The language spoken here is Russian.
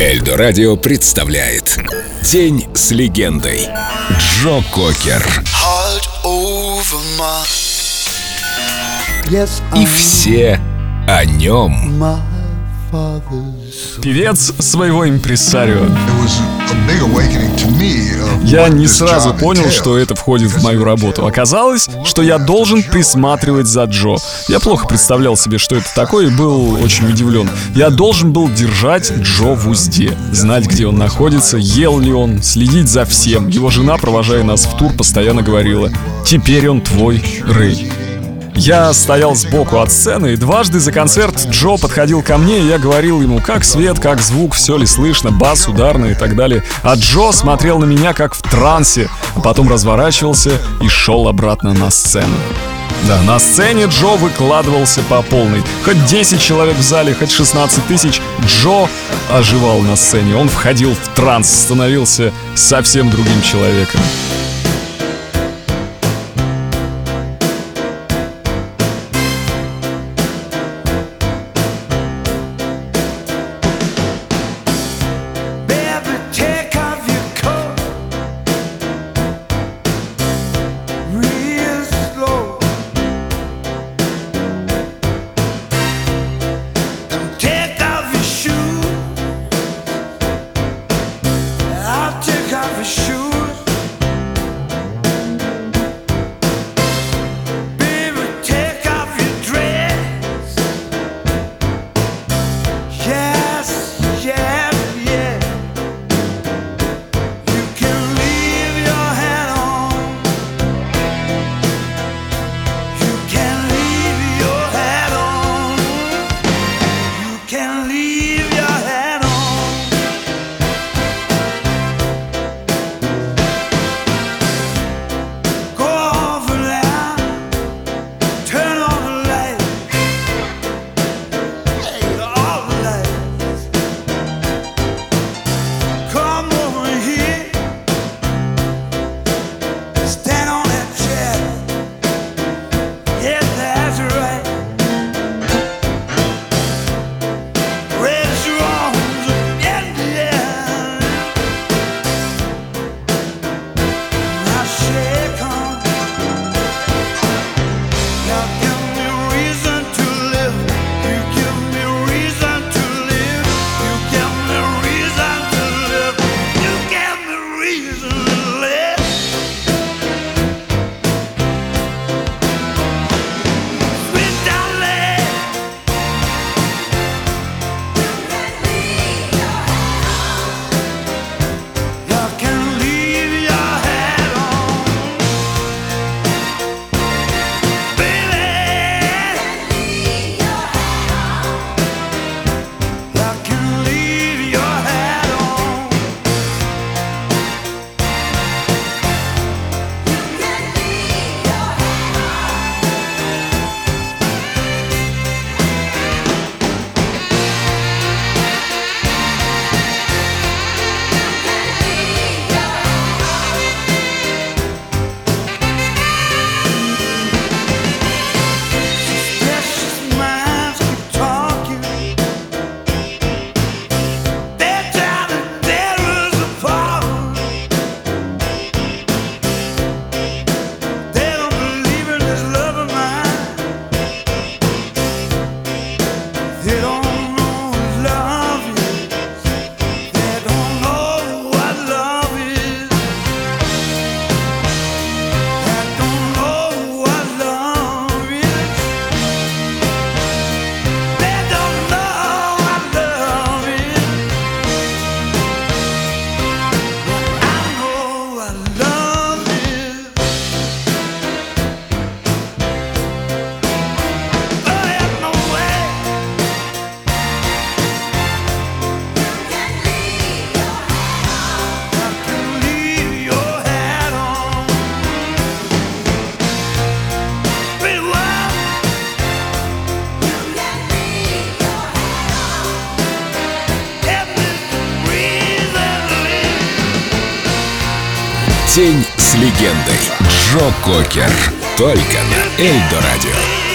Эльдо Радио представляет День с легендой Джо Кокер. И все о нем Певец своего импресарио. Я не сразу понял, что это входит в мою работу. Оказалось, что я должен присматривать за Джо. Я плохо представлял себе, что это такое, и был очень удивлен. Я должен был держать Джо в узде, знать, где он находится, ел ли он, следить за всем. Его жена, провожая нас в тур, постоянно говорила «Теперь он твой, Рэй». Я стоял сбоку от сцены, и дважды за концерт Джо подходил ко мне, и я говорил ему, как свет, как звук, все ли слышно, бас, ударный и так далее. А Джо смотрел на меня как в трансе, а потом разворачивался и шел обратно на сцену. Да, на сцене Джо выкладывался по полной. Хоть 10 человек в зале, хоть 16 тысяч, Джо оживал на сцене. Он входил в транс, становился совсем другим человеком. День с легендой. Джо Кокер. Только на Эльдо Радио.